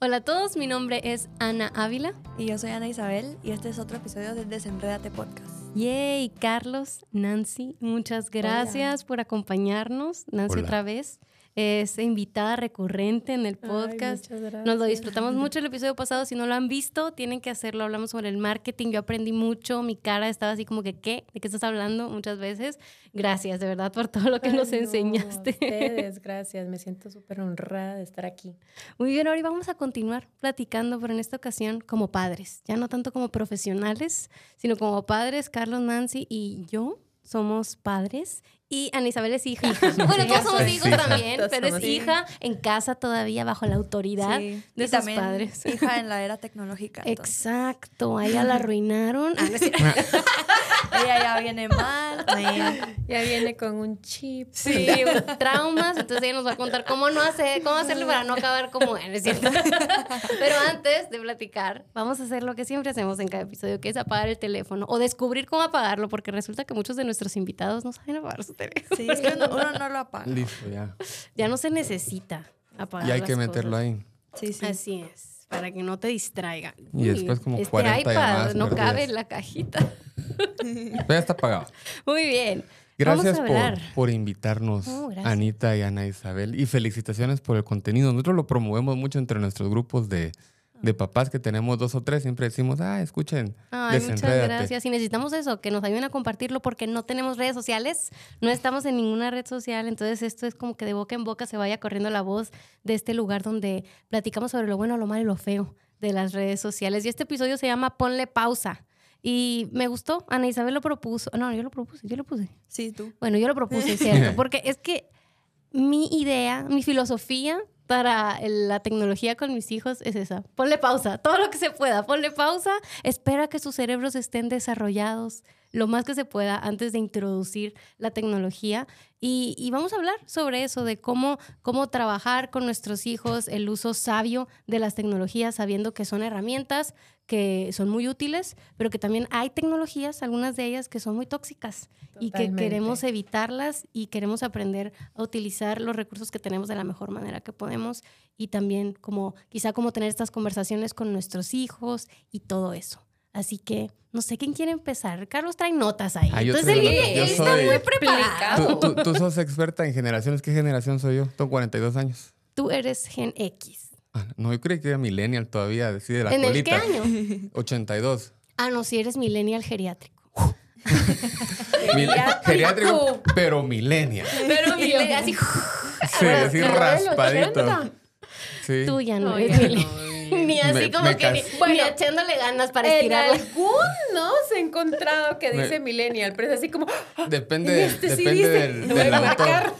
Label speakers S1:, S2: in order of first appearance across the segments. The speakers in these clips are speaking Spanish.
S1: Hola a todos, mi nombre es Ana Ávila.
S2: Y yo soy Ana Isabel y este es otro episodio de Desenredate Podcast.
S1: Yay, Carlos, Nancy, muchas gracias por acompañarnos. Nancy
S3: Hola.
S1: otra vez es invitada recurrente en el podcast. Nos lo disfrutamos mucho el episodio pasado. Si no lo han visto, tienen que hacerlo. Hablamos sobre el marketing. Yo aprendí mucho. Mi cara estaba así como que, ¿qué? ¿De qué estás hablando? Muchas veces. Gracias, de verdad, por todo lo que
S4: Ay,
S1: nos
S4: no,
S1: enseñaste.
S4: ustedes, gracias. Me siento súper honrada de estar aquí.
S1: Muy bien, ahora vamos a continuar platicando, pero en esta ocasión como padres. Ya no tanto como profesionales, sino como padres. Carlos, Nancy y yo somos padres. Y Ana Isabel es hija. bueno, todos somos hijos
S3: hija.
S1: también,
S4: Todos
S1: pero es hija en casa todavía bajo la autoridad
S2: Sí.
S1: de
S2: y
S1: sus
S2: también
S1: padres.
S2: hija en la era tecnológica. entonces.
S1: Exacto, a ella la arruinaron. Ah, no es cierto.
S2: Ella ya viene mal.
S4: Ya viene con un chip.
S1: Sí, traumas, entonces ella nos va a contar cómo no hacer, cómo hacerle para no acabar como él, ¿es cierto? Pero antes de platicar, vamos a hacer lo que siempre hacemos en cada episodio, que es apagar el teléfono o descubrir cómo apagarlo, porque resulta que muchos de nuestros invitados no saben apagar su teléfono.
S2: Sí, es que uno, uno no lo apaga.
S3: Listo, ya.
S1: Ya no se necesita apagar
S3: Y hay
S1: las
S3: que meterlo
S1: cosas.
S3: ahí.
S2: Sí, sí.
S1: Así es, para que no te distraiga.
S3: Y después como
S1: este
S3: 40
S1: iPad
S3: llamadas
S1: no
S3: perdidas.
S1: cabe en la cajita.
S3: Pero ya está apagado.
S1: Muy bien.
S3: Gracias
S1: Vamos a
S3: por, por invitarnos,
S1: Oh, gracias.
S3: Anita y Ana Isabel. Y felicitaciones por el contenido. Nosotros lo promovemos mucho entre nuestros grupos de, de papás que tenemos dos o tres. Siempre decimos, ah, escuchen,
S1: Ay, muchas
S3: Desenrédate".
S1: gracias. Y necesitamos eso, que nos ayuden a compartirlo porque no tenemos redes sociales, no estamos en ninguna red social, entonces esto es como que de boca en boca se vaya corriendo la voz de este lugar donde platicamos sobre lo bueno, lo malo y lo feo de las redes sociales. Y este episodio se llama Ponle pausa. Y me gustó, Ana Isabel lo propuso. No, yo lo propuse, yo lo puse.
S2: Sí, tú.
S1: Bueno, yo lo propuse, ¿cierto? Porque es que mi idea, mi filosofía para la tecnología con mis hijos es esa. Ponle pausa, todo lo que se pueda. Ponle pausa, espera que sus cerebros estén desarrollados lo más que se pueda antes de introducir la tecnología. Y, y vamos a hablar sobre eso, de cómo, cómo trabajar con nuestros hijos, el uso sabio de las tecnologías, sabiendo que son herramientas que son muy útiles, pero que también hay tecnologías, algunas de ellas que son muy tóxicas y que queremos evitarlas y queremos aprender a utilizar los recursos que tenemos de la mejor manera que podemos y también como quizá como tener estas conversaciones con nuestros hijos y todo eso. Así que no sé quién quiere empezar. Carlos trae notas ahí.
S3: Ah, yo
S1: Entonces él, él está
S3: soy-
S1: muy preparado.
S3: Tú, tú- tú sos experta en generaciones. ¿Qué generación soy yo? Tengo 42 años.
S1: Tú eres Gen X.
S3: Ah, no, yo creí que era millennial todavía, de la
S1: ¿En el qué año?
S3: 82.
S1: Ah, no, si eres millennial geriátrico.
S3: Mil- geriátrico, pero millennial.
S1: Pero millennial, así.
S3: Sí, así raspadito.
S4: 80.
S3: Sí.
S1: Tú ya no
S4: No,
S1: eres
S4: ya
S1: millennial. Ni así
S3: Me-
S1: como
S3: me
S1: que ni,
S4: Bueno,
S1: echándole ganas para
S4: En
S1: estirarla.
S4: algunos he encontrado que
S3: Me-
S4: dice millennial, pero es así como...
S3: Depende, del-
S4: Este sí
S3: depende
S4: dice,
S3: del, del autor.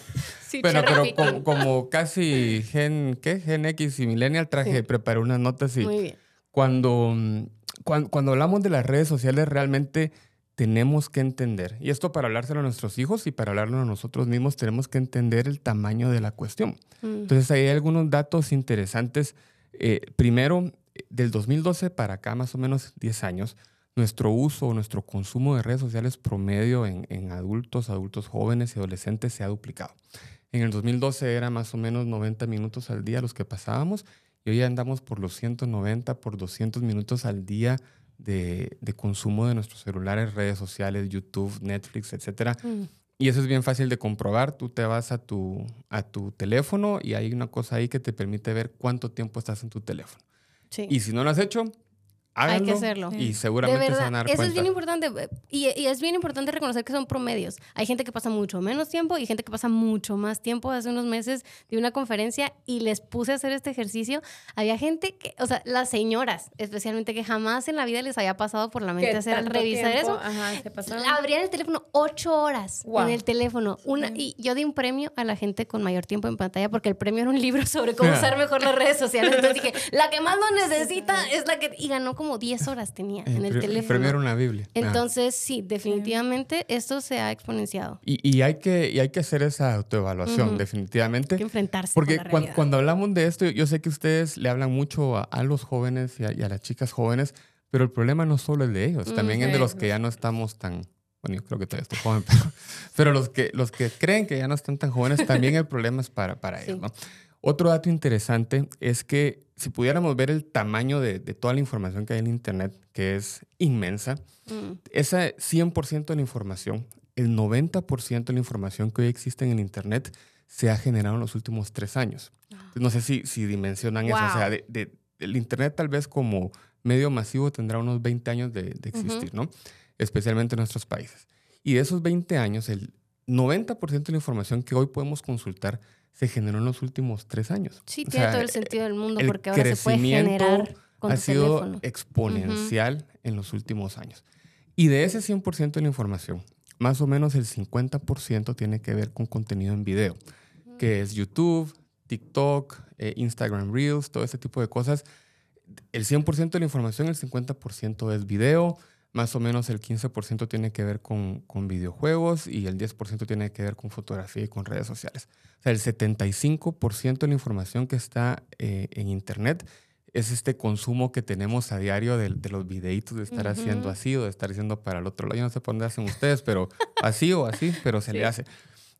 S1: Sí,
S3: Pero, como, como casi gen, ¿qué? Gen X y Millennial traje,
S1: Sí.
S3: preparé unas notas y
S1: Muy bien.
S3: cuando, mm, cuan- cuando, hablamos de las redes sociales realmente tenemos que entender, y esto para hablárselo a nuestros hijos y para hablarlo a nosotros mismos, tenemos que entender el tamaño de la cuestión.
S1: Mm.
S3: Entonces ahí hay algunos datos interesantes. Eh, primero, del 2012 para acá, más o menos 10 años, nuestro uso o nuestro consumo de redes sociales promedio en, adultos, adultos jóvenes y adolescentes se ha duplicado. En el 2012 era más o menos 90 minutos al día los que pasábamos y hoy andamos por los 190, por 200 minutos al día de, consumo de nuestros celulares, redes sociales, YouTube, Netflix.
S1: Mm.
S3: Y eso es bien fácil de comprobar. Tú te vas a tu, a tu teléfono y hay una cosa ahí que te permite ver cuánto tiempo estás en tu teléfono.
S1: Sí.
S3: Y si no lo has hecho,
S1: Hay que hacerlo.
S3: Y
S1: De
S3: seguramente se
S1: verdad,
S3: van a dar
S1: eso es bien importante y, y es bien importante reconocer que son promedios. Hay gente que pasa mucho menos tiempo y gente que pasa mucho más tiempo. Hace unos meses de una conferencia y les puse a hacer este ejercicio. Había gente que, o sea, las señoras especialmente, que jamás en la vida les había pasado por la mente hacer revisar
S4: tiempo,
S1: eso.
S4: Ajá, se pasaron.
S1: Abrían el teléfono ocho horas
S4: Wow.
S1: en el teléfono. Una, y yo di un premio a la gente con mayor tiempo en pantalla porque el premio era un libro sobre cómo usar mejor las redes sociales. Entonces dije, la que más lo necesita es la que... Y ganó como 10 horas tenía en el teléfono.
S3: Premio era una Biblia. Ah.
S1: Entonces, sí, definitivamente esto se ha exponenciado.
S3: Y, y hay que, y hay que hacer esa autoevaluación,
S1: Ujú.
S3: definitivamente.
S1: Hay que enfrentarse
S3: Porque
S1: con la
S3: cuan-
S1: realidad.
S3: cuando hablamos de esto, yo sé que ustedes le hablan mucho a, a los jóvenes y a, y a las chicas jóvenes, pero el problema no solo es de ellos, también es de los que ya no estamos tan, bueno, yo creo que todavía estoy joven, pero, pero los, que, los que creen que ya no están tan jóvenes, también el problema es para, para
S1: Sí.
S3: ellos, ¿no? Otro dato interesante es que si pudiéramos ver el tamaño de, de toda la información que hay en Internet, que es inmensa,
S1: Mm.
S3: esa 100% de la información, el 90% de la información que hoy existe en el Internet se ha generado en los últimos tres años. No sé si, si dimensionan eso. O sea, de- de- el Internet tal vez como medio masivo tendrá unos 20 años de, de existir, ¿no? Especialmente en nuestros países. Y de esos 20 años, el 90% de la información que hoy podemos consultar se generó en los últimos tres años.
S1: Sí,
S3: O
S1: tiene
S3: sea,
S1: todo el sentido del mundo porque ahora se puede generar con
S3: ha
S1: tu
S3: sido
S1: teléfono.
S3: exponencial en los últimos años. Y de ese 100% de la información, más o menos el 50% tiene que ver con contenido en video, que es YouTube, TikTok, eh, Instagram Reels, todo ese tipo de cosas. El 100% de la información, el 50% es video, más o menos el 15% tiene que ver con, con videojuegos y el 10% tiene que ver con fotografía y con redes sociales. O sea, el 75% de la información que está eh, en Internet es este consumo que tenemos a diario de, de los videitos de estar haciendo
S1: Ujú.
S3: así o de estar haciendo para el otro lado. Yo no sé por dónde hacen ustedes, pero así o así, pero se le hace.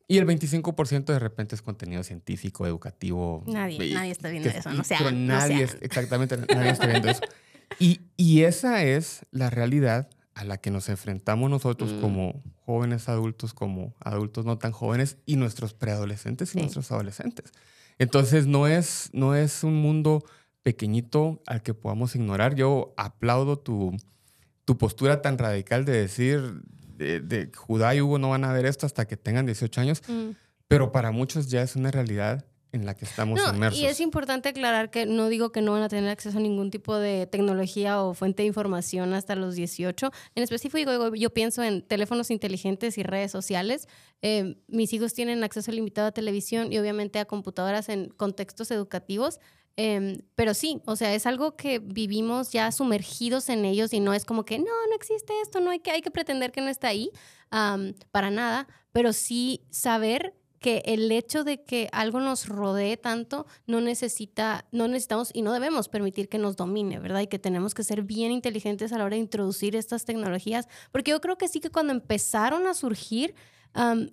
S3: Y el 25% de repente es contenido científico, educativo.
S1: Nadie,
S3: y-
S1: nadie está viendo
S3: que-
S1: eso, no sea,
S3: Pero
S1: no
S3: nadie,
S1: sea.
S3: es- exactamente, nadie está viendo eso. Y, y esa es la realidad a la que nos enfrentamos nosotros
S1: Mm.
S3: como jóvenes adultos, como adultos no tan jóvenes y nuestros preadolescentes y
S1: Sí.
S3: nuestros adolescentes. Entonces no es, no es un mundo pequeñito al que podamos ignorar. Yo aplaudo tu, tu postura tan radical de decir de, de Judá y Hugo no van a ver esto hasta que tengan 18 años,
S1: Mm.
S3: pero para muchos ya es una realidad en la que estamos
S1: No,
S3: inmersos.
S1: y es importante aclarar que no digo que no van a tener acceso a ningún tipo de tecnología o fuente de información hasta los 18. En específico, yo, yo pienso en teléfonos inteligentes y redes sociales. Eh, mis hijos tienen acceso limitado a televisión y obviamente a computadoras en contextos educativos. Em, pero sí, o sea, es algo que vivimos ya sumergidos en ellos y no es como que no, no existe esto, no hay que, hay que pretender que no está ahí, am, para nada, pero sí saber que el hecho de que algo nos rodee tanto no necesita, no necesitamos y no debemos permitir que nos domine, ¿verdad? Y que tenemos que ser bien inteligentes a la hora de introducir estas tecnologías, porque yo creo que sí que cuando empezaron a surgir,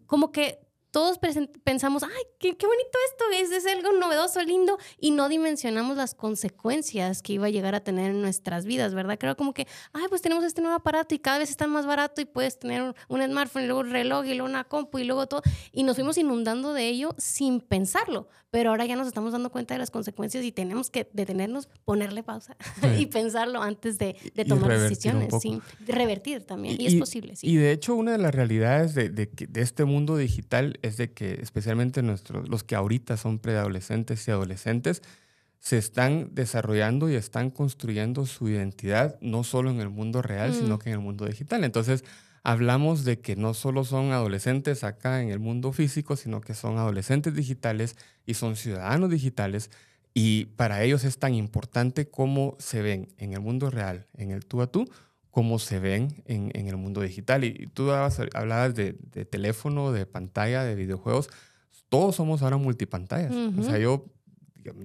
S1: como que todos pensamos, ay, qué, qué bonito esto, es, es algo novedoso, lindo, y no dimensionamos las consecuencias que iba a llegar a tener en nuestras vidas, ¿verdad? Creo como que, ay, pues tenemos este nuevo aparato y cada vez está más barato y puedes tener un, un smartphone y luego un reloj y luego una compu y luego todo, y nos fuimos inundando de ello sin pensarlo, pero ahora ya nos estamos dando cuenta de las consecuencias y tenemos que detenernos, ponerle pausa y pensarlo antes de, tomar decisiones, sí, revertir también, y, es posible, sí.
S3: Y de hecho, una de las realidades de, de de este mundo digital es de que, especialmente nuestros, los que ahorita son preadolescentes y adolescentes, se están desarrollando y están construyendo su identidad no solo en el mundo real,
S1: Mm.
S3: sino que en el mundo digital. Entonces, hablamos de que no solo son adolescentes acá en el mundo físico, sino que son adolescentes digitales y son ciudadanos digitales. Y para ellos es tan importante cómo se ven en el mundo real, en el tú a tú, cómo se ven en, en el mundo digital. Y, y tú hablabas, hablabas de, de teléfono, de pantalla, de videojuegos. Todos somos ahora multipantallas. O sea, yo,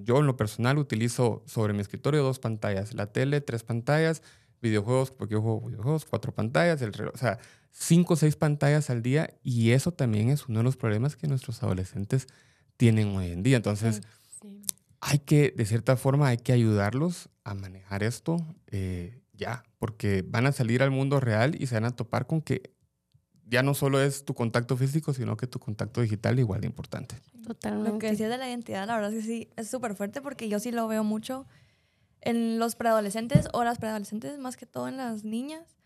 S3: yo en lo personal utilizo sobre mi escritorio dos pantallas. La tele, tres pantallas. Videojuegos, porque yo juego videojuegos, cuatro pantallas. El reloj, o sea, cinco o seis pantallas al día. Y eso también es uno de los problemas que nuestros adolescentes tienen hoy en día. Entonces,
S4: Sí.
S3: hay que, de cierta forma, hay que ayudarlos a manejar esto eh, ya, porque van a salir al mundo real y se van a topar con que ya no solo es tu contacto físico, sino que tu contacto digital igual de importante.
S1: Totalmente.
S2: Lo que decías de la identidad, la verdad es que sí, es súper fuerte porque yo sí lo veo mucho en los preadolescentes o las preadolescentes, más que todo en las niñas,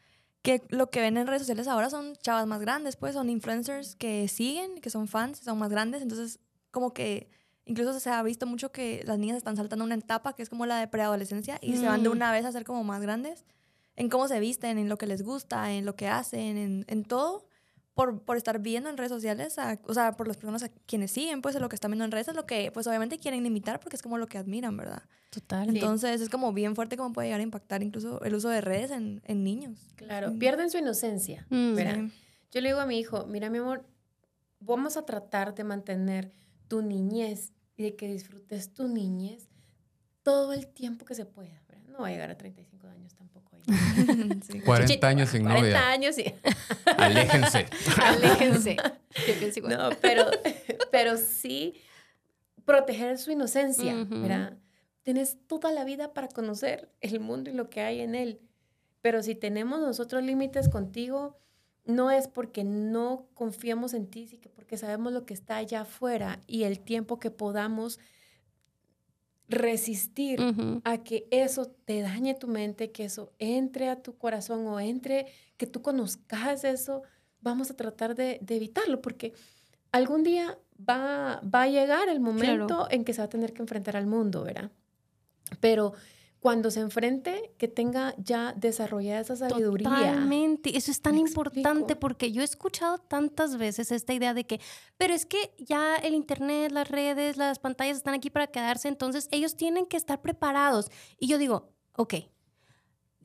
S2: que lo que ven en redes sociales ahora son chavas más grandes, pues son influencers que siguen, que son fans, son más grandes, entonces como que incluso se ha visto mucho que las niñas están saltando una etapa que es como la de preadolescencia y se van de
S1: Mm.
S2: una vez a ser como más grandes en cómo se visten, en lo que les gusta, en lo que hacen, en, en todo por, por estar viendo en redes sociales, a- o sea, por las personas a quienes siguen, pues, lo que están viendo en redes es lo que, pues, obviamente quieren imitar porque es como lo que admiran, ¿verdad?
S1: Total.
S4: Sí.
S2: Entonces, es como bien fuerte cómo puede llegar a impactar incluso el uso de redes en, en niños.
S4: Claro,
S2: Sí.
S4: pierden su inocencia.
S1: Mm.
S2: Sí.
S4: Yo le digo a mi hijo, mira mi amor, vamos a tratar de mantener tu niñez y de que disfrutes tu niñez todo el tiempo que se pueda. No va a llegar a 35 años tampoco.
S2: Sí.
S3: 40
S4: Chichito,
S3: años sin
S4: 40
S3: novia.
S4: años, sí.
S3: Aléjense.
S1: Aléjense. Yo pienso igual.
S4: No, pero, pero sí, proteger su inocencia. ¿verdad? Tienes toda la vida para conocer el mundo y lo que hay en él. Pero si tenemos nosotros límites contigo, no es porque no confiamos en ti, sino que porque sabemos lo que está allá afuera y el tiempo que podamos resistir a que eso te dañe tu mente, que eso entre a tu corazón o entre, que tú conozcas eso, vamos a tratar de, de evitarlo, porque algún día va, va a llegar el momento en que se va a tener que enfrentar al mundo, ¿verdad? Pero cuando se enfrente, que tenga ya desarrollada esa sabiduría.
S1: Totalmente. Eso es tan importante porque yo he escuchado tantas veces esta idea de que, pero es que ya el Internet, las redes, las pantallas están aquí para quedarse, entonces ellos tienen que estar preparados. Y yo digo, ok,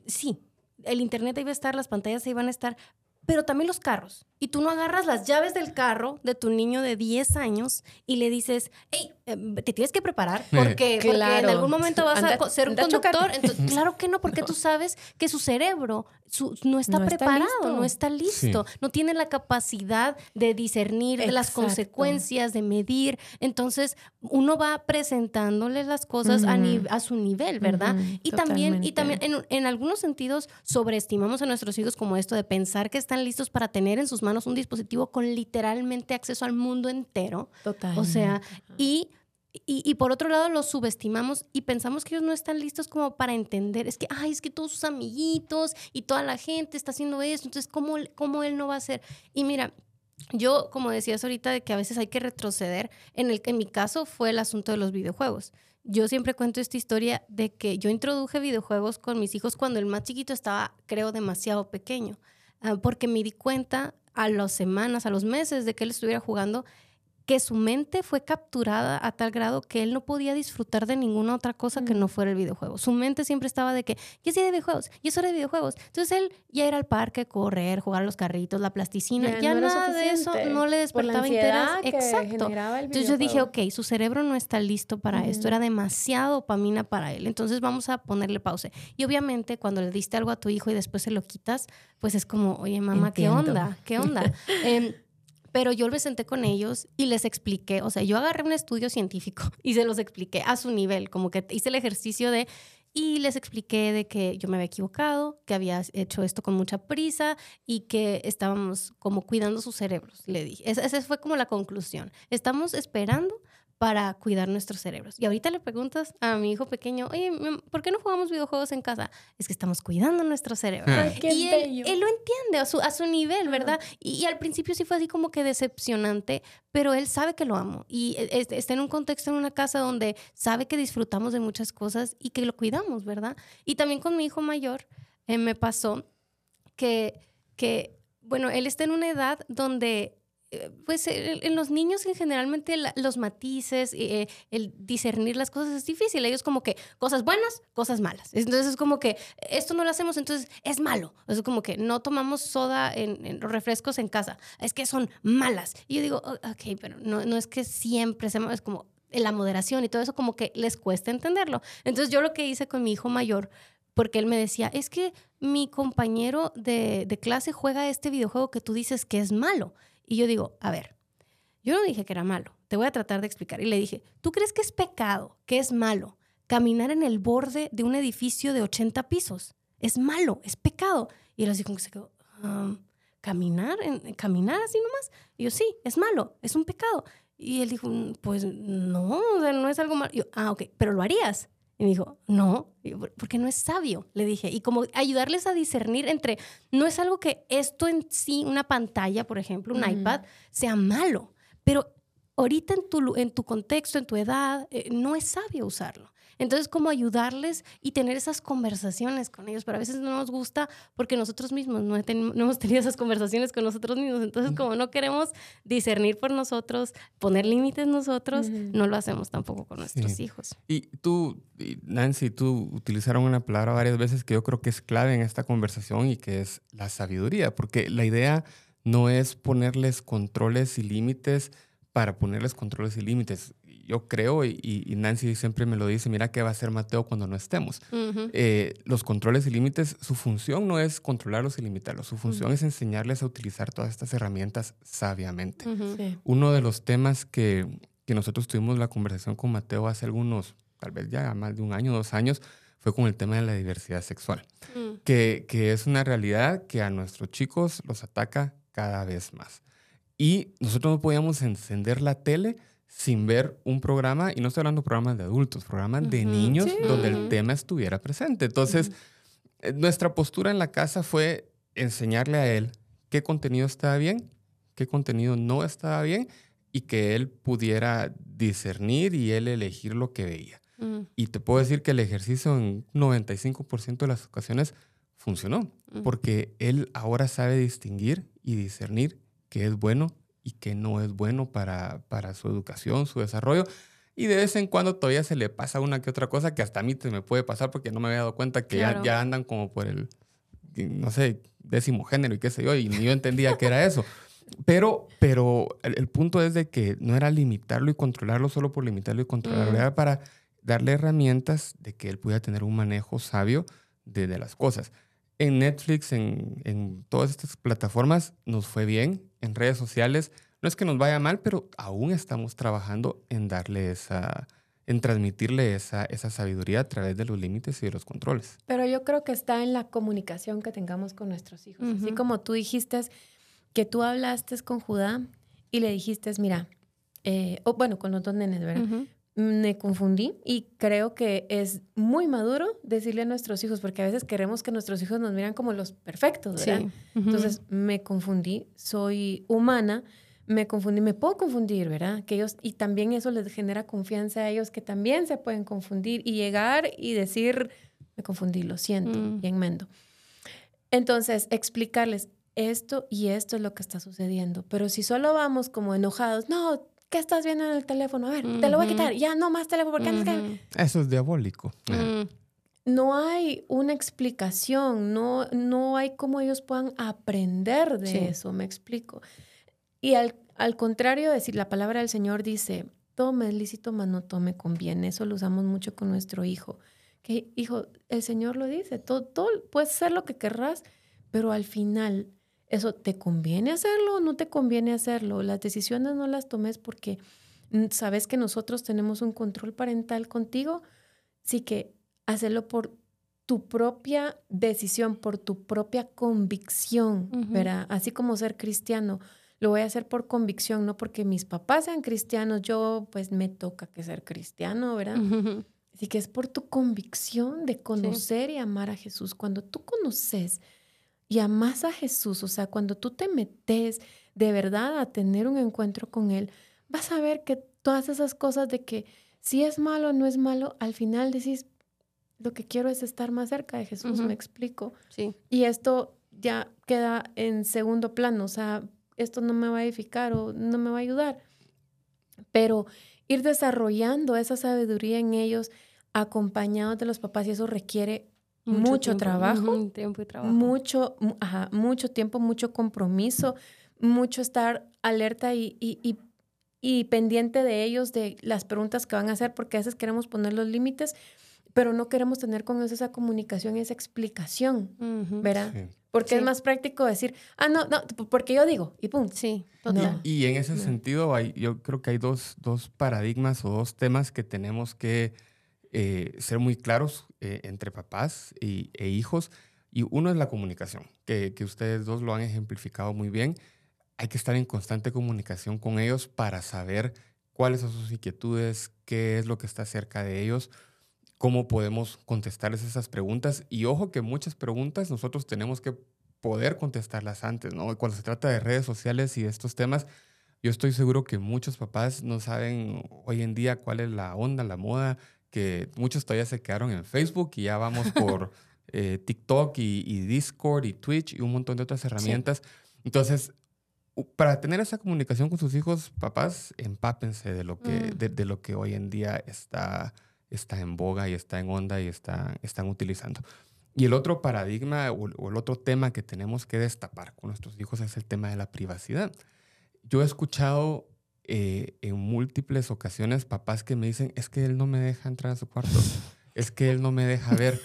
S1: sí, el Internet va a estar, las pantallas ahí van a estar, pero también los carros. Y tú no agarras las llaves del carro de tu niño de 10 años y le dices, hey, eh, te tienes que preparar porque, porque en algún momento vas a
S4: Anda-
S1: ser un conductor. Entonces, claro que no, porque tú sabes que su cerebro su- no está
S4: No
S1: preparado, no está listo, no tiene la capacidad de discernir las consecuencias, de medir. Entonces, uno va presentándole las cosas a, ni-
S4: Ujú.
S1: a su nivel, ¿verdad? Y también, y también en, en algunos sentidos sobreestimamos a nuestros hijos como esto de pensar que están listos para tener en sus manos un dispositivo con literalmente acceso al mundo entero.
S4: Total.
S1: O sea, y, y, y por otro lado los subestimamos y pensamos que ellos no están listos como para entender. Es que, ay, es que todos sus amiguitos y toda la gente está haciendo eso, entonces, ¿cómo, cómo él no va a hacer? Y mira, yo, como decías ahorita, de que a veces hay que retroceder, en, el, en mi caso fue el asunto de los videojuegos. Yo siempre cuento esta historia de que yo introduje videojuegos con mis hijos cuando el más chiquito estaba, creo, demasiado pequeño, Ah, porque me di cuenta a las semanas, a los meses de que él estuviera jugando, que su mente fue capturada a tal grado que él no podía disfrutar de ninguna otra cosa que
S4: Mm.
S1: no fuera el videojuego. Su mente siempre estaba de que, ya es día de videojuegos, ya es hora de videojuegos. Entonces él ya era al parque, correr, jugar a los carritos, la plasticina,
S4: Ya
S1: ya,
S4: no
S1: nada de eso no le despertaba interés. Exacto. Entonces yo dije, ok, su cerebro no está listo para esto, era demasiado dopamina para él, entonces vamos a ponerle pausa. Y obviamente cuando le diste algo a tu hijo y después se lo quitas, pues es como, oye mamá, ¿qué onda? ¿Qué onda? Em, pero yo me senté con ellos y les expliqué, o sea, yo agarré un estudio científico y se los expliqué a su nivel, como que hice el ejercicio de... Y les expliqué de que yo me había equivocado, que había hecho esto con mucha prisa y que estábamos como cuidando sus cerebros, le dije. Esa, esa fue como la conclusión. Estamos esperando para cuidar nuestros cerebros. Y ahorita le preguntas a mi hijo pequeño, oye, ¿por qué no jugamos videojuegos en casa? Es que estamos cuidando nuestro cerebro.
S3: Ay,
S4: qué
S1: y él,
S4: bello.
S1: él lo entiende a su, a su nivel, ¿verdad? Y, y al principio sí fue así como que decepcionante, pero él sabe que lo amo. Y e- es- está en un contexto, en una casa donde sabe que disfrutamos de muchas cosas y que lo cuidamos, ¿verdad? Y también con mi hijo mayor eh, me pasó que, que, bueno, él está en una edad donde pues eh, en los niños en generalmente los matices, eh, el discernir las cosas es difícil. Ellos como que cosas buenas, cosas malas. Entonces es como que esto no lo hacemos, entonces es malo. Es como que no tomamos soda en, en refrescos en casa. Es que son malas. Y yo digo, "Oh, ok, pero no, no es que siempre se es como la moderación y todo eso como que les cuesta entenderlo. Entonces yo lo que hice con mi hijo mayor porque él me decía, es que mi compañero de clase juega este videojuego que tú dices que es malo. Y yo digo, a ver, yo no dije que era malo, te voy a tratar de explicar. Y le dije, ¿tú crees que es pecado, que es malo, caminar en el borde de un edificio de 80 pisos? Es malo, es pecado. Y él así como que se quedó, "Um, ¿caminar? En, ¿Caminar así nomás? Y yo, sí, es malo, es un pecado. Y él dijo, "Mm, pues no, no es algo malo. Ah, ok, pero lo harías. Y me dijo, no, Y yo, "¿Por- porque no es sabio, le dije. Y como ayudarles a discernir entre, no es algo que esto en sí, una pantalla, por ejemplo, un iPad, sea malo, pero ahorita en tu, en tu contexto, en tu edad, eh, no es sabio usarlo. Entonces, como ayudarles y tener esas conversaciones con ellos, pero a veces no nos gusta porque nosotros mismos no, he ten- no hemos tenido esas conversaciones con nosotros mismos. Entonces, como no queremos discernir por nosotros, poner límites nosotros, no lo hacemos tampoco con nuestros
S3: Sí.
S1: hijos.
S3: Y tú, Nancy, tú utilizaron una palabra varias veces que yo creo que es clave en esta conversación y que es la sabiduría, porque la idea no es ponerles controles y límites para ponerles controles y límites. Yo creo, y, y Nancy siempre me lo dice, mira qué va a hacer Mateo cuando no estemos. Eh, los controles y límites, su función no es controlarlos y limitarlos, su función es enseñarles a utilizar todas estas herramientas sabiamente.
S4: Sí.
S3: Uno de los temas que, que nosotros tuvimos la conversación con Mateo hace algunos, tal vez ya más de un año, dos años, fue con el tema de la diversidad sexual,
S1: Mm.
S3: que, que es una realidad que a nuestros chicos los ataca cada vez más. Y nosotros no podíamos encender la tele sin ver un programa, y no estoy hablando de programas de adultos, programas de niños
S1: sí.
S3: donde el tema estuviera presente. Entonces, eh, nuestra postura en la casa fue enseñarle a él qué contenido estaba bien, qué contenido no estaba bien, y que él pudiera discernir y él elegir lo que veía.
S1: Mm.
S3: Y te puedo decir que el ejercicio en 95% de las ocasiones funcionó,
S1: Mm.
S3: porque él ahora sabe distinguir y discernir qué es bueno y qué no es bueno para, para su educación, su desarrollo. Y de vez en cuando todavía se le pasa una que otra cosa que hasta a mí te me puede pasar porque no me había dado cuenta que ya- andan como por el, no sé, décimo género y qué sé yo, y ni yo entendía que era eso. Pero, pero el, el punto es de que no era limitarlo y controlarlo solo por limitarlo y controlarlo,
S1: Mm.
S3: era para darle herramientas de que él pudiera tener un manejo sabio de, de las cosas. En Netflix, en, en todas estas plataformas, nos fue bien. En redes sociales, no es que nos vaya mal, pero aún estamos trabajando en darle esa, en transmitirle esa, esa sabiduría a través de los límites y de los controles.
S4: Pero yo creo que está en la comunicación que tengamos con nuestros hijos. Así
S1: Ujú.
S4: como tú dijiste que tú hablaste con Judá y le dijiste, mira, eh, o bueno, con los dos nenes, ¿verdad?
S1: Ujú.
S4: Me confundí y creo que es muy maduro decirle a nuestros hijos, porque a veces queremos que nuestros hijos nos miran como los perfectos,
S1: Sí.
S4: ¿verdad?
S1: Ujú.
S4: Entonces me confundí, soy humana, me confundí, me puedo confundir, ¿verdad? Que ellos, y también eso les genera confianza a ellos que también se pueden confundir y llegar y decir, me confundí, lo siento,
S1: Mm.
S4: y enmendo. Entonces, explicarles esto y esto es lo que está sucediendo. Pero si solo vamos como enojados, no, ¿qué estás viendo en el teléfono? A ver, te lo voy a quitar, ya no más teléfono, ¿por qué andas que-?"
S3: Eso es diabólico.
S1: Mm.
S4: no hay una explicación, no, no hay cómo ellos puedan aprender de
S1: Sí.
S4: eso, me explico. Y al, al contrario, decir la palabra del Señor dice, todo me es lícito, mas no todo me conviene. Eso lo usamos mucho con nuestro hijo. Que, hijo, el Señor lo dice, todo, todo puedes hacer lo que querrás, pero al final, eso te conviene hacerlo o no te conviene hacerlo. Las decisiones no las tomes porque mm, sabes que nosotros tenemos un control parental contigo, sí que hacerlo por tu propia decisión, por tu propia convicción,
S1: Ujú.
S4: ¿verdad? Así como ser cristiano, lo voy a hacer por convicción, no porque mis papás sean cristianos, yo pues me toca que ser cristiano, ¿verdad?
S1: Ujú.
S4: Así que es por tu convicción de conocer y amar a Jesús. Cuando tú conoces y amas a Jesús, o sea, cuando tú te metes de verdad a tener un encuentro con Él, vas a ver que todas esas cosas de que si es malo o no es malo, al final decís, lo que quiero es estar más cerca de Jesús, me explico.
S1: Sí.
S4: Y esto ya queda en segundo plano, o sea, esto no me va a edificar o no me va a ayudar. Pero ir desarrollando esa sabiduría en ellos, acompañados de los papás, y eso requiere mucho,
S1: tiempo.
S4: trabajo,
S1: Tiempo y trabajo.
S4: mucho, ajá, mucho tiempo, mucho compromiso, mucho estar alerta y, y- y- y pendiente de ellos, de las preguntas que van a hacer, porque a veces queremos poner los límites, pero no queremos tener con ellos esa comunicación y esa explicación. ¿verdad?
S3: Sí.
S4: Porque es más práctico decir, ah, no, no, porque yo digo, y pum.
S1: Sí, total.
S3: Y en ese
S4: No.
S3: sentido, hay, yo creo que hay dos, dos paradigmas o dos temas que tenemos que eh, ser muy claros eh, entre papás y, e hijos. Y uno es la comunicación, que, ustedes dos lo han ejemplificado muy bien. Hay que estar en constante comunicación con ellos para saber cuáles son sus inquietudes, qué es lo que está cerca de ellos, cómo podemos contestarles esas preguntas. Y ojo que muchas preguntas nosotros tenemos que poder contestarlas antes. Cuando se trata de redes sociales y de estos temas, yo estoy seguro que muchos papás no saben hoy en día cuál es la onda, la moda, que muchos todavía se quedaron en Facebook y ya vamos por eh, TikTok y, y Discord y Twitch y un montón de otras herramientas. Entonces, u- para tener esa comunicación con sus hijos, papás, empápense de lo que,
S1: Mm.
S3: de, de lo que hoy en día está, está en boga y está en onda y está, están utilizando. Y el otro paradigma o, o el otro tema que tenemos que destapar con nuestros hijos es el tema de la privacidad. Yo he escuchado eh, en múltiples ocasiones papás que me dicen, es que él no me deja entrar a su cuarto, es que él no me deja ver.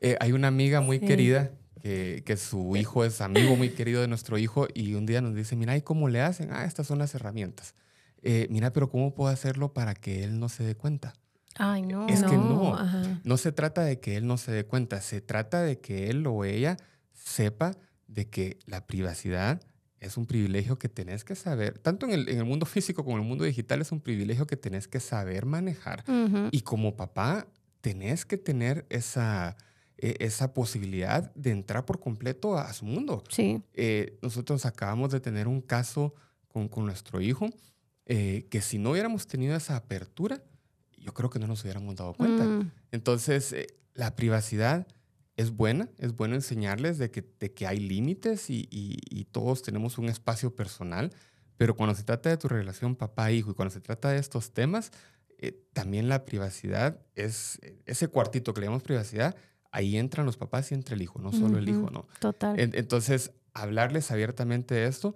S3: Eh, hay una amiga muy
S4: Sí.
S3: querida que, que su hijo es amigo muy querido de nuestro hijo y un día nos dice, mira, ¿y cómo le hacen? Ah, estas son las herramientas. eh, mira, pero ¿cómo puedo hacerlo para que él no se dé cuenta?
S1: Ay, no.
S3: Es que no.
S4: ajá.
S3: No se trata de que él no se dé cuenta, se trata de que él o ella sepa de que la privacidad es un privilegio que tenés que saber, tanto en el, en el mundo físico como en el mundo digital, es un privilegio que tenés que saber manejar.
S1: Ujú.
S3: Y como papá, tenés que tener esa, e- esa posibilidad de entrar por completo a, a su mundo.
S1: Sí.
S3: Eh, nosotros acabamos de tener un caso con, con nuestro hijo eh, que si no hubiéramos tenido esa apertura, yo creo que no nos hubiéramos dado cuenta.
S1: Mm,
S3: Entonces, eh, la privacidad es buena, es bueno enseñarles de que, de que hay límites y, y- y todos tenemos un espacio personal, pero cuando se trata de tu relación papá-hijo y cuando se trata de estos temas, eh, también la privacidad es ese cuartito que le llamamos privacidad, ahí entran los papás y entra el hijo, no solo el hijo. ¿no?
S1: Total.
S3: En- Entonces, hablarles abiertamente de esto,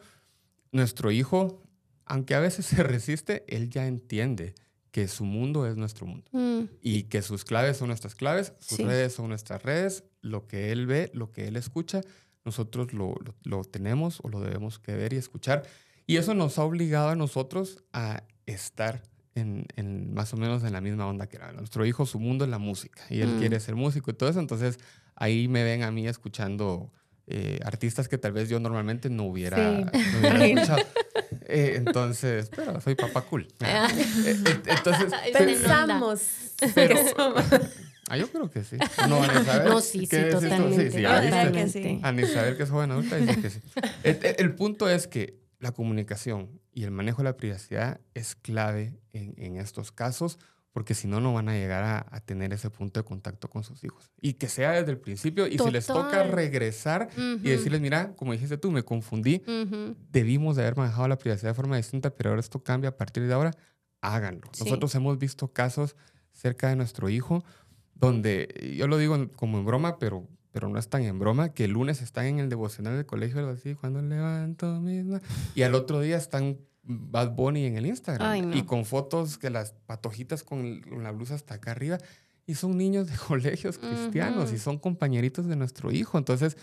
S3: nuestro hijo, aunque a veces se resiste, él ya entiende que su mundo es nuestro mundo
S1: Mm,
S3: y que sus claves son nuestras claves, sus
S1: Sí.
S3: redes son nuestras redes, lo que él ve, lo que él escucha, nosotros lo, lo- lo tenemos o lo debemos que ver y escuchar. Y eso nos ha obligado a nosotros a estar en, en más o menos en la misma onda que era. Nuestro hijo, su mundo es la música y él
S1: Mm.
S3: quiere ser músico y todo eso. Entonces ahí me ven a mí escuchando eh, artistas que tal vez yo normalmente no hubiera,
S1: Sí.
S3: no hubiera escuchado. Eh, entonces, pero soy papá cool.
S1: Ah.
S3: Eh, eh, entonces,
S4: Pensamos
S3: pero,
S4: que somos.
S3: Ah, yo creo que sí. No, Ana Isabel.
S1: No, sí, sí, totalmente.
S3: Sí, sí, ya
S2: ¿viste?
S3: viste.
S2: que sí.
S3: Ana Isabel, que es joven adulta, dice que sí. El, el- el punto es que la comunicación y el manejo de la privacidad es clave en, en estos casos, porque si no, no van a llegar a, a tener ese punto de contacto con sus hijos. Y que sea desde el principio, y si les toca
S1: Total.
S3: regresar
S1: ujú,
S3: y decirles, mira, como dijiste tú, me confundí,
S1: ujú.
S3: debimos de haber manejado la privacidad de forma distinta, pero ahora esto cambia a partir de ahora, háganlo.
S1: Sí.
S3: Nosotros hemos visto casos cerca de nuestro hijo donde, yo lo digo como en broma, pero, pero no es tan en broma, que el lunes están en el devocional del colegio, así, cuando levanto misma, y al otro día están Bad Bunny en el Instagram,
S1: Ay, no.
S3: y con fotos que las patojitas con, la blusa hasta acá arriba, y son niños de colegios cristianos, y son compañeritos de nuestro hijo. Entonces,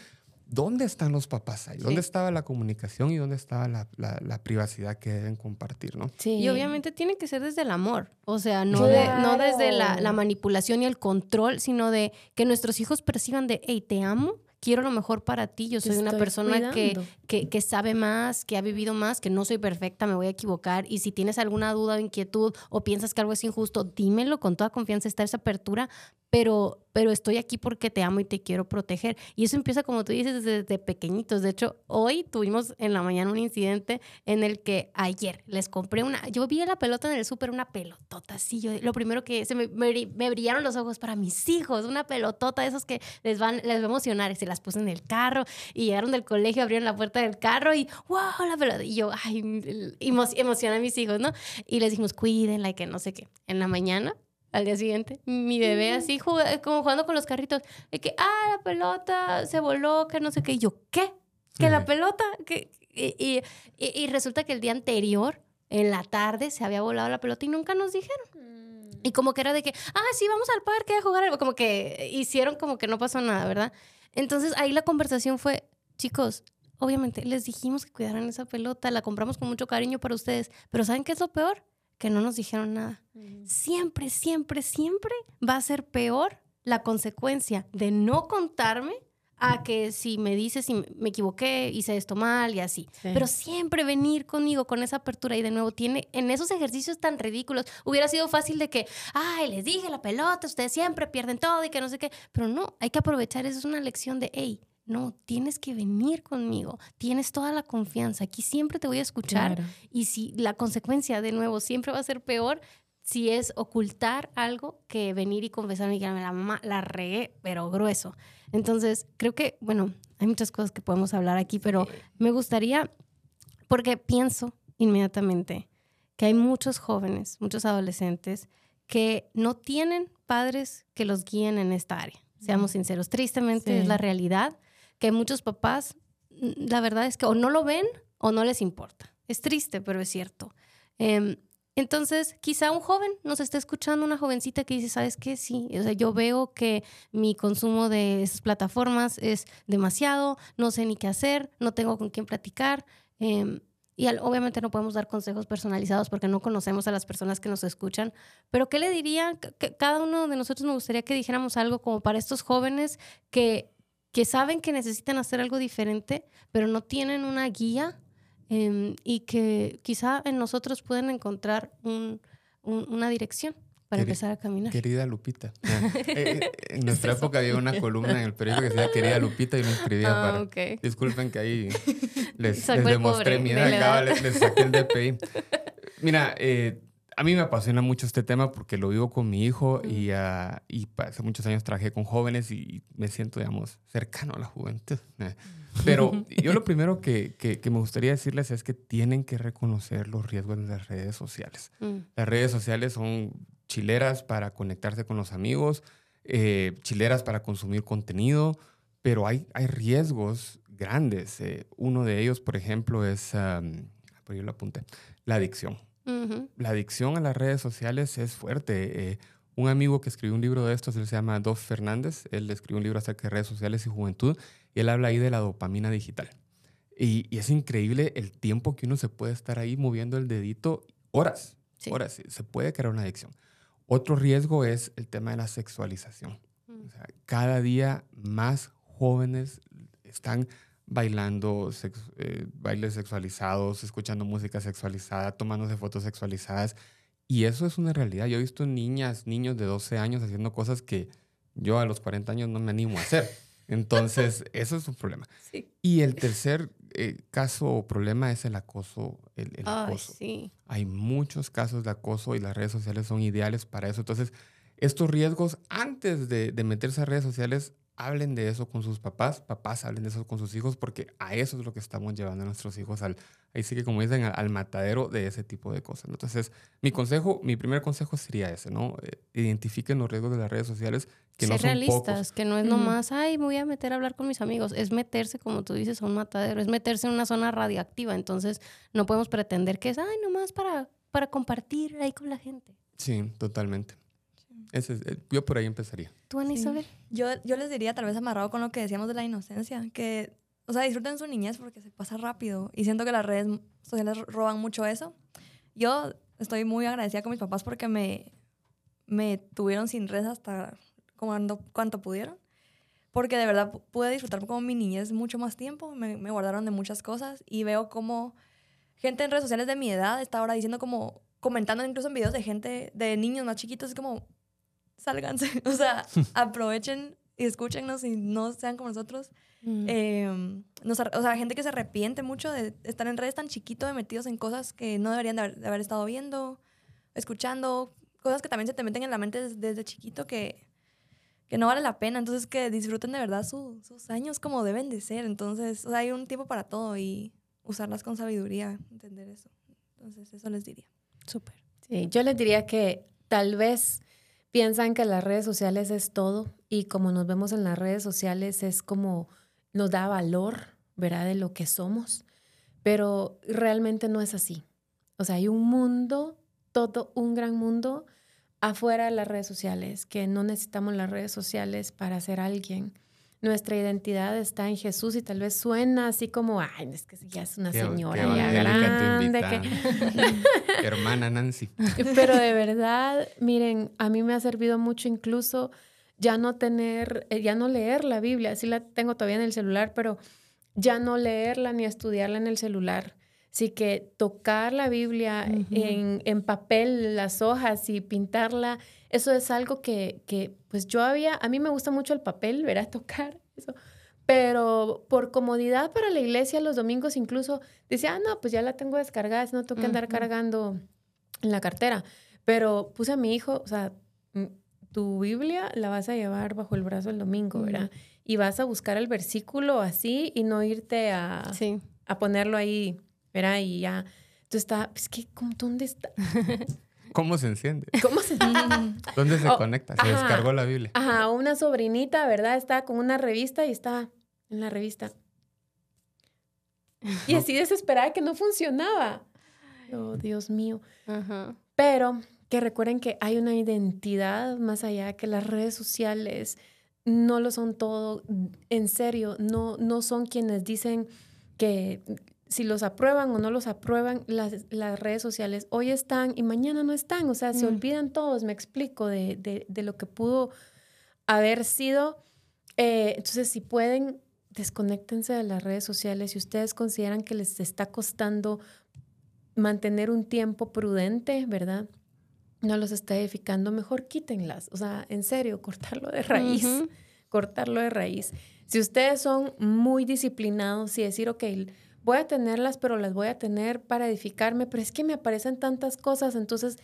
S3: ¿Dónde están los papás ahí? ¿Dónde
S1: Sí.
S3: estaba la comunicación y dónde estaba la, la- la privacidad que deben compartir, no?
S4: Sí.
S1: Y obviamente tiene que ser desde el amor, o sea, no, de- no desde la, la manipulación y el control, sino de que nuestros hijos perciban de, hey, te amo, quiero lo mejor para ti, yo soy una persona que, que sabe más, que ha vivido más, que no soy perfecta, me voy a equivocar, y si tienes alguna duda o inquietud o piensas que algo es injusto, dímelo con toda confianza, está esa apertura, pero, pero estoy aquí porque te amo y te quiero proteger. Y eso empieza, como tú dices, desde, pequeñitos. De hecho, hoy tuvimos en la mañana un incidente en el que ayer les compré una, yo vi la pelota en el súper, una pelotota así, yo, lo primero que se me, me, me brillaron los ojos para mis hijos, una pelotota de esos que les van, les va a emocionar, se las puse en el carro y llegaron del colegio, abrieron la puerta del carro y wow, la pelota, y yo, ay, emo- emocioné a mis hijos, ¿no? Y les dijimos, cuídenla y que no sé qué. En la mañana al día siguiente, mi bebé así, jug- como jugando con los carritos, de que, ah, la pelota se voló, que no sé qué. Y yo, ¿qué? Que la pelota, que... Y, y- y- resulta que el día anterior, en la tarde, se había volado la pelota y nunca nos dijeron.
S4: Mm.
S1: Y como que era de que, ah, sí, vamos al parque a jugar, algo", como que hicieron como que no pasó nada, ¿verdad? Entonces ahí la conversación fue, chicos, obviamente les dijimos que cuidaran esa pelota, la compramos con mucho cariño para ustedes, pero ¿saben qué es lo peor? Que no nos dijeron nada siempre, siempre, siempre va a ser peor la consecuencia de no contarme a que si me dices si me equivoqué, hice esto mal y así.
S4: Sí.
S1: Pero siempre venir conmigo con esa apertura y de nuevo tiene en esos ejercicios tan ridículos hubiera sido fácil de que, ay, les dije la pelota, ustedes siempre pierden todo y que no sé qué, pero no, hay que aprovechar, eso es una lección de, hey, no, tienes que venir conmigo, tienes toda la confianza, aquí siempre te voy a escuchar
S4: Claro.
S1: y si la consecuencia, de nuevo, siempre va a ser peor si es ocultar algo que venir y confesarme y que la mamá la regué, pero grueso. Entonces, creo que, bueno, hay muchas cosas que podemos hablar aquí, pero me gustaría, porque pienso inmediatamente que hay muchos jóvenes, muchos adolescentes que no tienen padres que los guíen en esta área. Seamos sinceros, tristemente
S4: Sí.
S1: es la realidad que muchos papás, mm, la verdad es que o no lo ven o no les importa. Es triste, pero es cierto. Em, entonces, quizá un joven nos esté escuchando, una jovencita que dice, ¿sabes qué? Sí, o sea, yo veo que mi consumo de esas plataformas es demasiado, no sé ni qué hacer, no tengo con quién platicar. em, y obviamente no podemos dar consejos personalizados porque no conocemos a las personas que nos escuchan, pero ¿qué le dirían? Que cada uno de nosotros nos gustaría que dijéramos algo como para estos jóvenes que, que saben que necesitan hacer algo diferente, pero no tienen una guía em, y que quizá en nosotros pueden encontrar una dirección para empezar a caminar.
S3: Querida Lupita. Eh, eh, en nuestra época había una columna en el periódico que decía Querida Lupita y me inscribía ah, para... Disculpen que ahí les, demostré mi edad, les, les, saqué el DPI. Mira, eh, a mí me apasiona mucho este tema porque lo vivo con mi hijo y, uh, y hace muchos años trabajé con jóvenes y me siento, digamos, cercano a la juventud. Pero yo lo primero que, que, me gustaría decirles es que tienen que reconocer los riesgos de las redes sociales. Mm. Las redes sociales son chileras para conectarse con los amigos, eh, chileras para consumir contenido, pero hay, hay riesgos grandes. Eh, uno de ellos, por ejemplo, es, por yo lo apunté, la adicción. La adicción a las redes sociales es fuerte. Eh, un amigo que escribió un libro de estos, él se llama Dov Fernández, él escribió un libro acerca de redes sociales y juventud, y él habla ahí de la dopamina digital. Y, y es increíble el tiempo que uno se puede estar ahí moviendo el dedito, horas, horas, se puede crear una adicción. Otro riesgo es el tema de la sexualización. Mm. cada día más jóvenes están bailando eh, bailes sexualizados, escuchando música sexualizada, tomándose fotos sexualizadas. Y eso es una realidad. Yo he visto niñas, niños de 12 años haciendo cosas que yo a los 40 años no me animo a hacer. Entonces, eso es un problema. Y el tercer eh, caso o problema es el acoso. El, acoso. Hay muchos casos de acoso y las redes sociales son ideales para eso. Entonces, estos riesgos, antes de, de meterse a redes sociales, hablen de eso con sus papás, papás hablen de eso con sus hijos, porque a eso es lo que estamos llevando a nuestros hijos al, ahí sí que como dicen, al, matadero de ese tipo de cosas. Entonces, mi consejo, mi primer consejo sería ese, ¿no? Eh, identifiquen los riesgos de las redes sociales, que no son realistas,
S1: que no es nomás, ay, me voy a meter a hablar con mis amigos, es meterse, como tú dices, a un matadero, es meterse en una zona radiactiva, entonces no podemos pretender que es, ay, nomás para, para compartir ahí con la gente.
S3: Sí, totalmente. Ese eh, yo por ahí empezaría.
S1: ¿Tú, Ana Isabel?
S2: Yo, yo les diría, tal vez amarrado con lo que decíamos de la inocencia, que, o sea, disfruten su niñez porque se pasa rápido. Y siento que las redes sociales roban mucho eso. Yo estoy muy agradecida con mis papás porque me, me tuvieron sin redes hasta cuando, cuanto pudieron. Porque de verdad pude disfrutar como mi niñez mucho más tiempo. Me, me guardaron de muchas cosas y veo como gente en redes sociales de mi edad está ahora diciendo como comentando incluso en videos de gente, de niños más chiquitos, es como, sálganse, o sea, aprovechen y escúchenos y no sean como nosotros. Mm. Em, o sea, gente que se arrepiente mucho de estar en redes tan chiquito, de metidos en cosas que no deberían de haber, estado viendo, escuchando, cosas que también se te meten en la mente desde, chiquito que, que no vale la pena. Entonces, que disfruten de verdad sus años como deben de ser. Entonces, o sea, hay un tiempo para todo y usarlas con sabiduría, entender eso. Entonces, eso les diría.
S1: Súper.
S4: Sí, yo les diría que tal vez piensan que las redes sociales es todo y como nos vemos en las redes sociales es como nos da valor, ¿verdad? De lo que somos, pero realmente no es así. O sea, hay un mundo, todo un gran mundo afuera de las redes sociales, que no necesitamos las redes sociales para ser alguien nuestra identidad está en Jesús y tal vez suena así como, ay, es que ya es una señora ya grande.
S3: Hermana Nancy.
S4: Pero de verdad, miren, a mí me ha servido mucho incluso ya no tener, eh, ya no leer la Biblia, sí la tengo todavía en el celular, pero ya no leerla ni estudiarla en el celular. Sí que tocar la Biblia en, en papel, las hojas y pintarla eso es algo que, que, pues yo había, a mí me gusta mucho el papel, ver a tocar eso, pero por comodidad para la iglesia los domingos incluso decía, ah, no, pues ya la tengo descargada, no tengo que andar cargando en la cartera. Pero puse a mi hijo, o sea, mm, tu Biblia la vas a llevar bajo el brazo el domingo, ¿verdad? Y vas a buscar el versículo así y no irte a, a ponerlo ahí, ¿verdad? Y ya. Tú está, es que, ¿dónde está?
S3: ¿Cómo se enciende?
S4: ¿Cómo se
S3: ¿Dónde se oh, conecta? Se descargó la Biblia.
S4: Ajá, una sobrinita, ¿verdad? Está con una revista y está en la revista. Y así desesperada que no funcionaba. Oh, Dios mío. Pero que recuerden que hay una identidad más allá que las redes sociales no lo son todo. En serio, no, no son quienes dicen que si los aprueban o no los aprueban las, las redes sociales, hoy están y mañana no están, o sea, se
S1: Mm.
S4: olvidan todos, me explico, de, de- de lo que pudo haber sido. Eh, entonces, si pueden, desconéctense de las redes sociales. Si ustedes consideran que les está costando mantener un tiempo prudente, ¿verdad? No los está edificando, mejor quítenlas. O sea, en serio, cortarlo de raíz. Cortarlo de raíz. Si ustedes son muy disciplinados y decir, ok, voy a tenerlas, pero las voy a tener para edificarme, pero es que me aparecen tantas cosas, entonces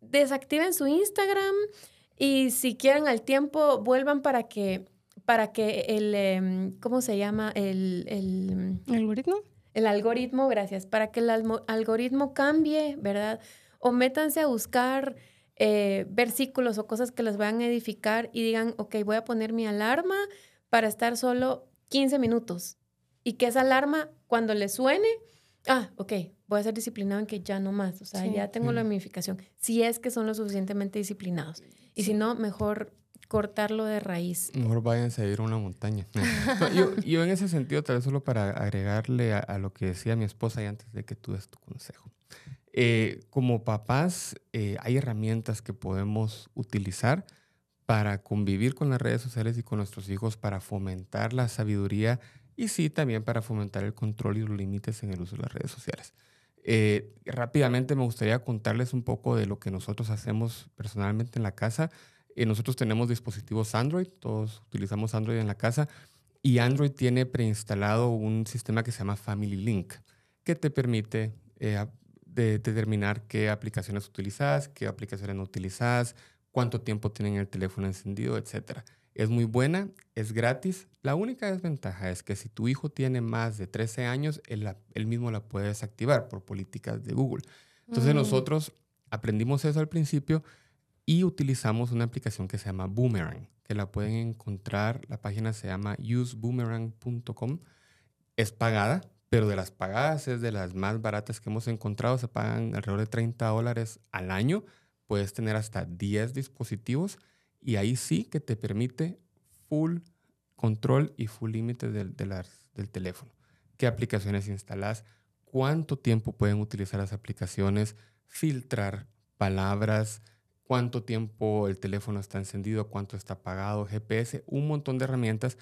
S4: desactiven su Instagram y si quieren al tiempo, vuelvan para que, para que el, em, ¿cómo se llama? El, el,
S1: ¿Algoritmo?
S4: el algoritmo, gracias, para que el algoritmo cambie, ¿verdad? O métanse a buscar eh, versículos o cosas que les vayan a edificar y digan, ok, voy a poner mi alarma para estar solo 15 minutos. Y que esa alarma, cuando le suene, ah, ok, voy a ser disciplinado en que ya no más. O sea,
S1: Sí.
S4: ya tengo la modificación. Si es que son lo suficientemente disciplinados. Y si no, mejor cortarlo de raíz.
S3: Mejor váyanse a ir a una montaña. Yo, yo en ese sentido, tal vez solo para agregarle a, a lo que decía mi esposa y antes de que tú des tu consejo. Eh, como papás, eh, hay herramientas que podemos utilizar para convivir con las redes sociales y con nuestros hijos, para fomentar la sabiduría y sí, también para fomentar el control y los límites en el uso de las redes sociales. Eh, rápidamente me gustaría contarles un poco de lo que nosotros hacemos personalmente en la casa. Eh, nosotros tenemos dispositivos Android, todos utilizamos Android en la casa y Android tiene preinstalado un sistema que se llama Family Link, que te permite eh, determinar qué aplicaciones utilizas, qué aplicaciones no utilizas, cuánto tiempo tienen el teléfono encendido, etc. Es muy buena, es gratis. La única desventaja es que si tu hijo tiene más de 13 años, él, mismo la puede desactivar por políticas de Google. Entonces
S1: Mm.
S3: nosotros aprendimos eso al principio y utilizamos una aplicación que se llama Boomerang, que la pueden encontrar, la página se llama useboomerang.com. Es pagada, pero de las pagadas es de las más baratas que hemos encontrado, se pagan alrededor de 30 dólares al año, puedes tener hasta 10 dispositivos y ahí sí que te permite full control y full límite del, del teléfono. ¿Qué aplicaciones instalas? ¿Cuánto tiempo pueden utilizar las aplicaciones? Filtrar palabras, cuánto tiempo el teléfono está encendido, cuánto está apagado, GPS, un montón de herramientas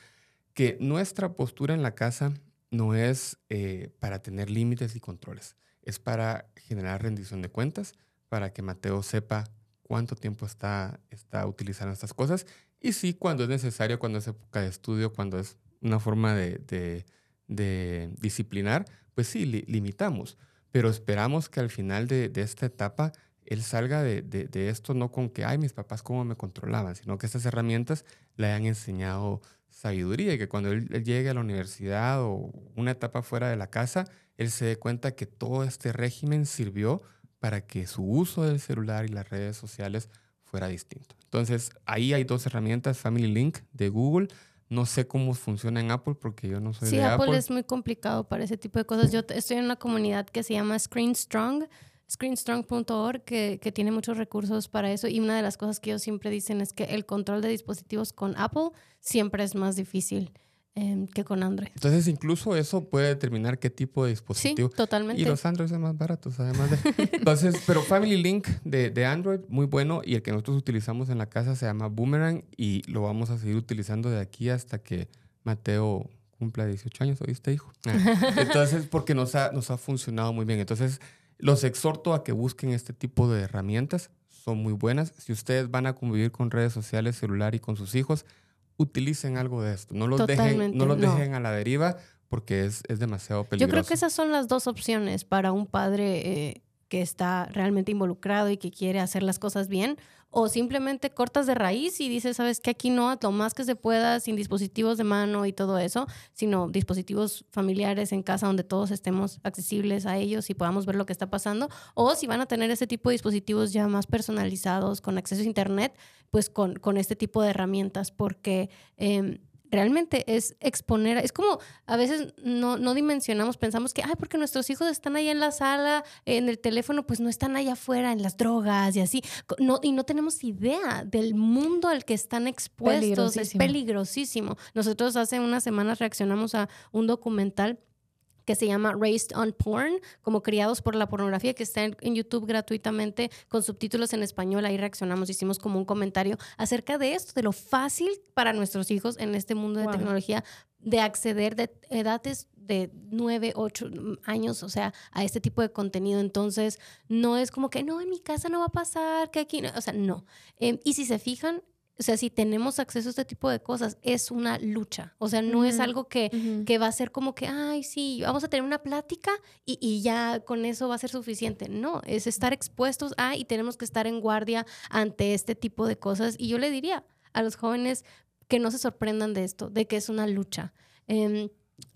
S3: que nuestra postura en la casa no es eh, para tener límites y controles, es para generar rendición de cuentas, para que Mateo sepa cuánto tiempo está, está utilizando estas cosas. Y sí, cuando es necesario, cuando es época de estudio, cuando es una forma de, de- disciplinar, pues sí, li- limitamos, pero esperamos que al final de, esta etapa él salga de, de- esto no con que, ay, mis papás cómo me controlaban, sino que estas herramientas le hayan enseñado sabiduría y que cuando él llegue a la universidad o una etapa fuera de la casa, él se dé cuenta que todo este régimen sirvió para que su uso del celular y las redes sociales fuera distinto. Entonces, ahí hay dos herramientas, Family Link de Google. No sé cómo funciona en Apple porque yo no soy
S1: Sí,
S3: de
S1: Apple,
S3: Apple.
S1: es muy complicado para ese tipo de cosas. Yo estoy en una comunidad que se llama Screen Strong, screenstrong.org, que, que tiene muchos recursos para eso. Y una de las cosas que ellos siempre dicen es que el control de dispositivos con Apple siempre es más difícil em, que con Android.
S3: Entonces, incluso eso puede determinar qué tipo de
S1: Sí,
S3: dispositivo.
S1: totalmente.
S3: Y los Android son más baratos, además de... Entonces, pero Family Link de, de Android, muy bueno. Y el que nosotros utilizamos en la casa se llama Boomerang y lo vamos a seguir utilizando de aquí hasta que Mateo cumpla 18 años, ¿oíste, hijo? Ah, Entonces, porque nos ha, nos ha funcionado muy bien. Entonces, los exhorto a que busquen este tipo de herramientas. Son muy buenas. Si ustedes van a convivir con redes sociales, celular y con sus hijos, utilicen algo de esto. No los, dejen, no los
S1: no.
S3: dejen a la deriva porque es, es demasiado
S1: Yo
S3: peligroso.
S1: creo que esas son las dos opciones para un padre eh, que está realmente involucrado y que quiere hacer las cosas bien, o simplemente cortas de raíz y dices, sabes que aquí no, lo más que se pueda, sin dispositivos de mano y todo eso, sino dispositivos familiares en casa donde todos estemos accesibles a ellos y podamos ver lo que está pasando, o si van a tener ese tipo de dispositivos ya más personalizados con acceso a Internet, pues con, con este tipo de herramientas, porque... em, realmente es exponer, es como a veces no, no dimensionamos, pensamos que, ay, porque nuestros hijos están ahí en la sala, en el teléfono, pues no están allá afuera en las drogas y así, no, y no tenemos idea del mundo al que están expuestos, es
S2: peligrosísimo.
S1: Nosotros hace unas semanas reaccionamos a un documental que se llama Raised on Porn, como criados por la pornografía, que está en, en, YouTube gratuitamente con subtítulos en español. Ahí reaccionamos, hicimos como un comentario acerca de esto, de lo fácil para nuestros hijos en este mundo de
S4: Wow.
S1: tecnología de acceder de edades de 9, 8 años, o sea, a este tipo de contenido. Entonces, no es como que, no, en mi casa no va a pasar, que aquí, no", o sea, no. Eh, y si se fijan, o sea, si tenemos acceso a este tipo de cosas, es una lucha. O sea, no es algo que, que va a ser como que, ay, sí, vamos a tener una plática y, y ya con eso va a ser suficiente. No, es estar expuestos a y tenemos que estar en guardia ante este tipo de cosas. Y yo le diría a los jóvenes que no se sorprendan de esto, de que es una lucha. Em,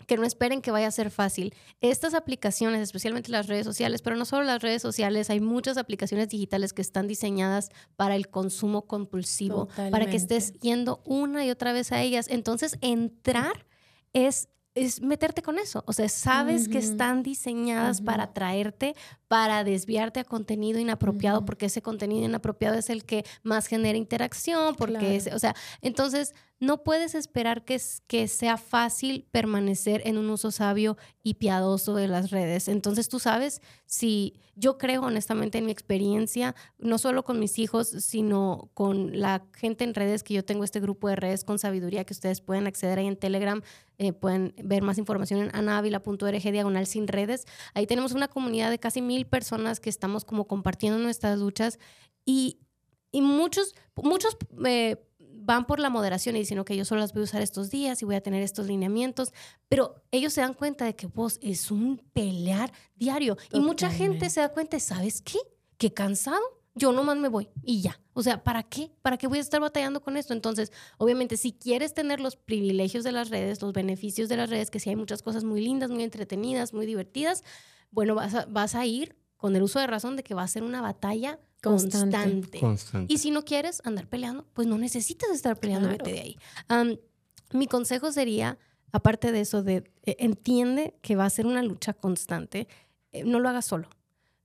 S1: que no esperen que vaya a ser fácil. Estas aplicaciones, especialmente las redes sociales, pero no solo las redes sociales, hay muchas aplicaciones digitales que están diseñadas para el consumo compulsivo, para que estés yendo una y otra vez a ellas. Entonces, entrar es, es meterte con eso. O sea, sabes que están diseñadas para atraerte, para desviarte a contenido inapropiado, porque ese contenido inapropiado es el que más genera interacción, porque
S4: Claro.
S1: es, o sea, entonces no puedes esperar que, sea fácil permanecer en un uso sabio y piadoso de las redes. Entonces tú sabes si yo creo honestamente en mi experiencia, no solo con mis hijos, sino con la gente en redes que yo tengo este grupo de redes con sabiduría que ustedes pueden acceder ahí en Telegram, eh, pueden ver más información en anavila.org diagonal sin redes. Ahí tenemos una comunidad de casi mil personas que estamos como compartiendo nuestras luchas y, y muchos, muchos eh, van por la moderación y dicen, ok, yo solo las voy a usar estos días y voy a tener estos lineamientos, pero ellos se dan cuenta de que vos es un pelear diario y mucha gente se da cuenta, ¿sabes qué? Qué cansado. Yo nomás me voy y ya. O sea, ¿para qué? ¿Para qué voy a estar batallando con esto? Entonces, obviamente, si quieres tener los privilegios de las redes, los beneficios de las redes, que sí hay muchas cosas muy lindas, muy entretenidas, muy divertidas, bueno, vas a, vas a ir con el uso de razón de que va a ser una batalla
S4: Constante.
S1: constante.
S3: Constante.
S1: Y si no quieres andar peleando, pues no necesitas estar peleando,
S4: Claro.
S1: vete de ahí. Mi consejo sería, aparte de eso, de eh, entiende que va a ser una lucha constante, eh, no lo hagas solo,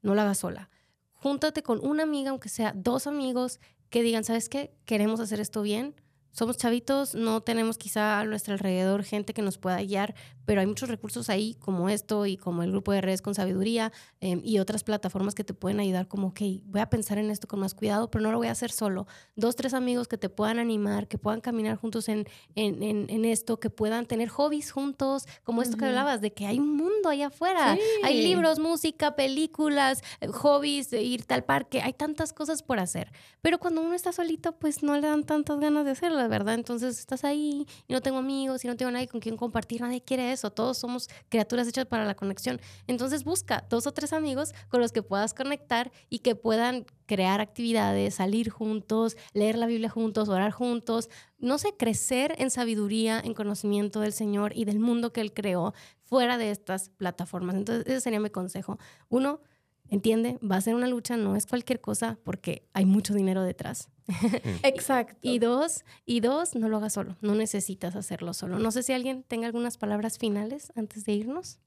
S1: no lo hagas sola. Júntate con una amiga, aunque sea dos amigos, que digan, ¿sabes qué? Queremos hacer esto bien. Somos chavitos, no tenemos quizá a nuestro alrededor gente que nos pueda guiar, pero hay muchos recursos ahí como esto y como el grupo de redes con sabiduría eh, y otras plataformas que te pueden ayudar como, ok, voy a pensar en esto con más cuidado, pero no lo voy a hacer solo. Dos, tres amigos que te puedan animar, que puedan caminar juntos en, en, en- en esto, que puedan tener hobbies juntos, como esto que hablabas, de que hay un mundo allá afuera. Hay libros, música, películas, eh, hobbies, de ir al parque, hay tantas cosas por hacer. Pero cuando uno está solito, pues no le dan tantas ganas de hacerlas, ¿verdad? Entonces estás ahí y no tengo amigos y no tengo nadie con quien compartir, nadie quiere eso, todos somos criaturas hechas para la conexión. Entonces busca dos o tres amigos con los que puedas conectar y que puedan crear actividades, salir juntos, leer la Biblia juntos, orar juntos, no sé, crecer en sabiduría, en conocimiento del Señor y del mundo que Él creó fuera de estas plataformas. Entonces ese sería mi consejo. Uno, entiende, va a ser una lucha, no es cualquier cosa porque hay mucho dinero detrás.
S4: Exacto.
S1: Y dos, y dos, no lo hagas solo, no necesitas hacerlo solo. No sé si alguien tenga algunas palabras finales antes de irnos.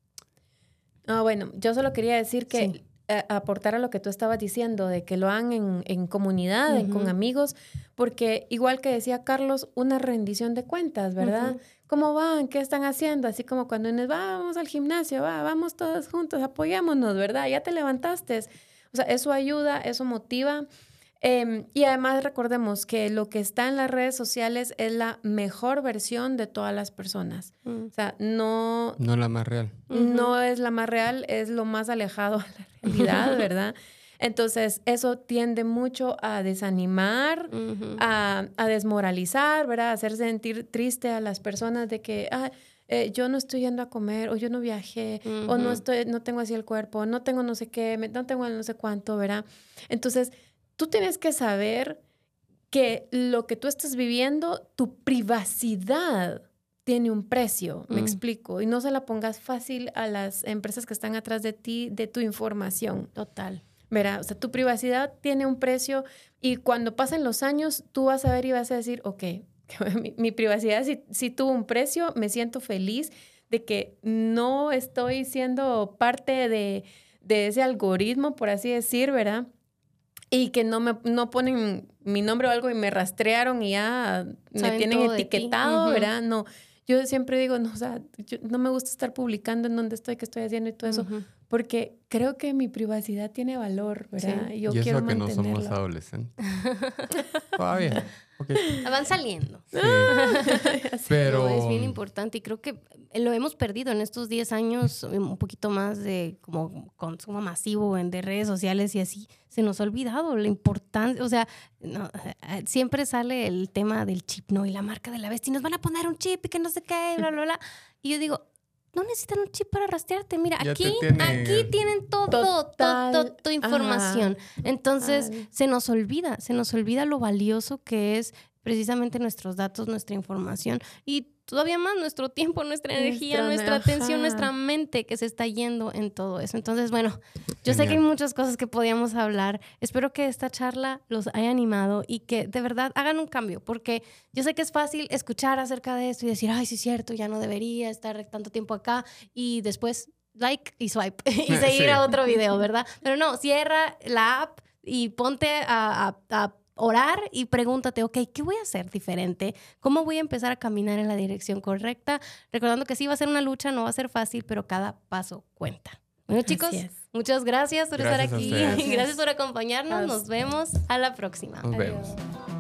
S4: Ah, bueno, yo solo quería decir que
S1: Sí.
S4: Eh, aportar a lo que tú estabas diciendo, de que lo hagan en, en comunidad, en- con amigos, porque igual que decía Carlos, una rendición de cuentas, ¿verdad? ¿Cómo van? ¿Qué están haciendo? Así como cuando uno va, vamos al gimnasio, va, vamos todos juntos, apoyémonos, ¿verdad? Ya te levantaste. O sea, eso ayuda, eso motiva. Em, y además recordemos que lo que está en las redes sociales es la mejor versión de todas las personas. O sea, no,
S3: No la más real.
S4: no es la más real, es lo más alejado a la ¿verdad? Entonces, eso tiende mucho a desanimar, a, a desmoralizar, ¿verdad? A hacer sentir triste a las personas de que, ah, eh, yo no estoy yendo a comer, o yo no viajé, o no estoy, no tengo así el cuerpo, no tengo no sé qué, no tengo no sé cuánto, ¿verdad? Entonces, tú tienes que saber que lo que tú estás viviendo, tu privacidad tiene un precio, me
S1: Mm.
S4: explico, y no se la pongas fácil a las empresas que están atrás de ti, de tu información.
S1: Total.
S4: Verá, o sea, tu privacidad tiene un precio y cuando pasen los años, tú vas a ver y vas a decir, ok, mi, mi privacidad sí, sí tuvo un precio, me siento feliz de que no estoy siendo parte de, de ese algoritmo, por así decir, ¿verdad? Y que no me no ponen mi nombre o algo y me rastrearon y ya me
S1: Saben
S4: tienen etiquetado,
S1: Ujú.
S4: ¿verdad? No, yo siempre digo, no, o sea, yo- no me gusta estar publicando en dónde estoy, qué estoy haciendo y todo eso, porque creo que mi privacidad tiene valor, ¿verdad? Y yo
S3: y
S4: quiero
S3: eso que no somos adolescentes. Todavía.
S1: Van saliendo.
S3: Sí. Pero
S1: es bien importante y creo que lo hemos perdido en estos 10 años, un poquito más de como consumo masivo en de redes sociales y así. Se nos ha olvidado la importancia, o sea, no, eh, siempre sale el tema del chip, ¿no? Y la marca de la bestia, y nos van a poner un chip y que no sé qué, bla, bla, bla. Y yo digo, no necesitan un chip para rastrearte. Mira,
S3: Ya
S1: aquí,
S3: tienen-
S1: aquí tienen todo,
S4: Total.
S1: todo tu información. Entonces, se nos olvida, se nos olvida lo valioso que es precisamente nuestros datos, nuestra información y todavía más nuestro tiempo, nuestra energía,
S4: Nuestra-
S1: nuestra atención, nuestra mente que se está yendo en todo eso. Entonces, bueno, yo sé que hay muchas cosas que podíamos hablar. Espero que esta charla los haya animado y que de verdad hagan un cambio, porque yo sé que es fácil escuchar acerca de esto y decir, ay, sí es cierto, ya no debería estar tanto tiempo acá y después like y swipe y seguir
S3: Sí.
S1: a otro video, ¿verdad? Pero no, cierra la app y ponte a, a- a orar y pregúntate, ok, ¿qué voy a hacer diferente? ¿Cómo voy a empezar a caminar en la dirección correcta? Recordando que sí va a ser una lucha, no va a ser fácil, pero cada paso cuenta. Bueno, chicos, muchas gracias por
S3: Gracias
S1: estar aquí. Gracias por acompañarnos. Nos vemos a la próxima.
S3: Nos
S4: Adiós.
S3: vemos.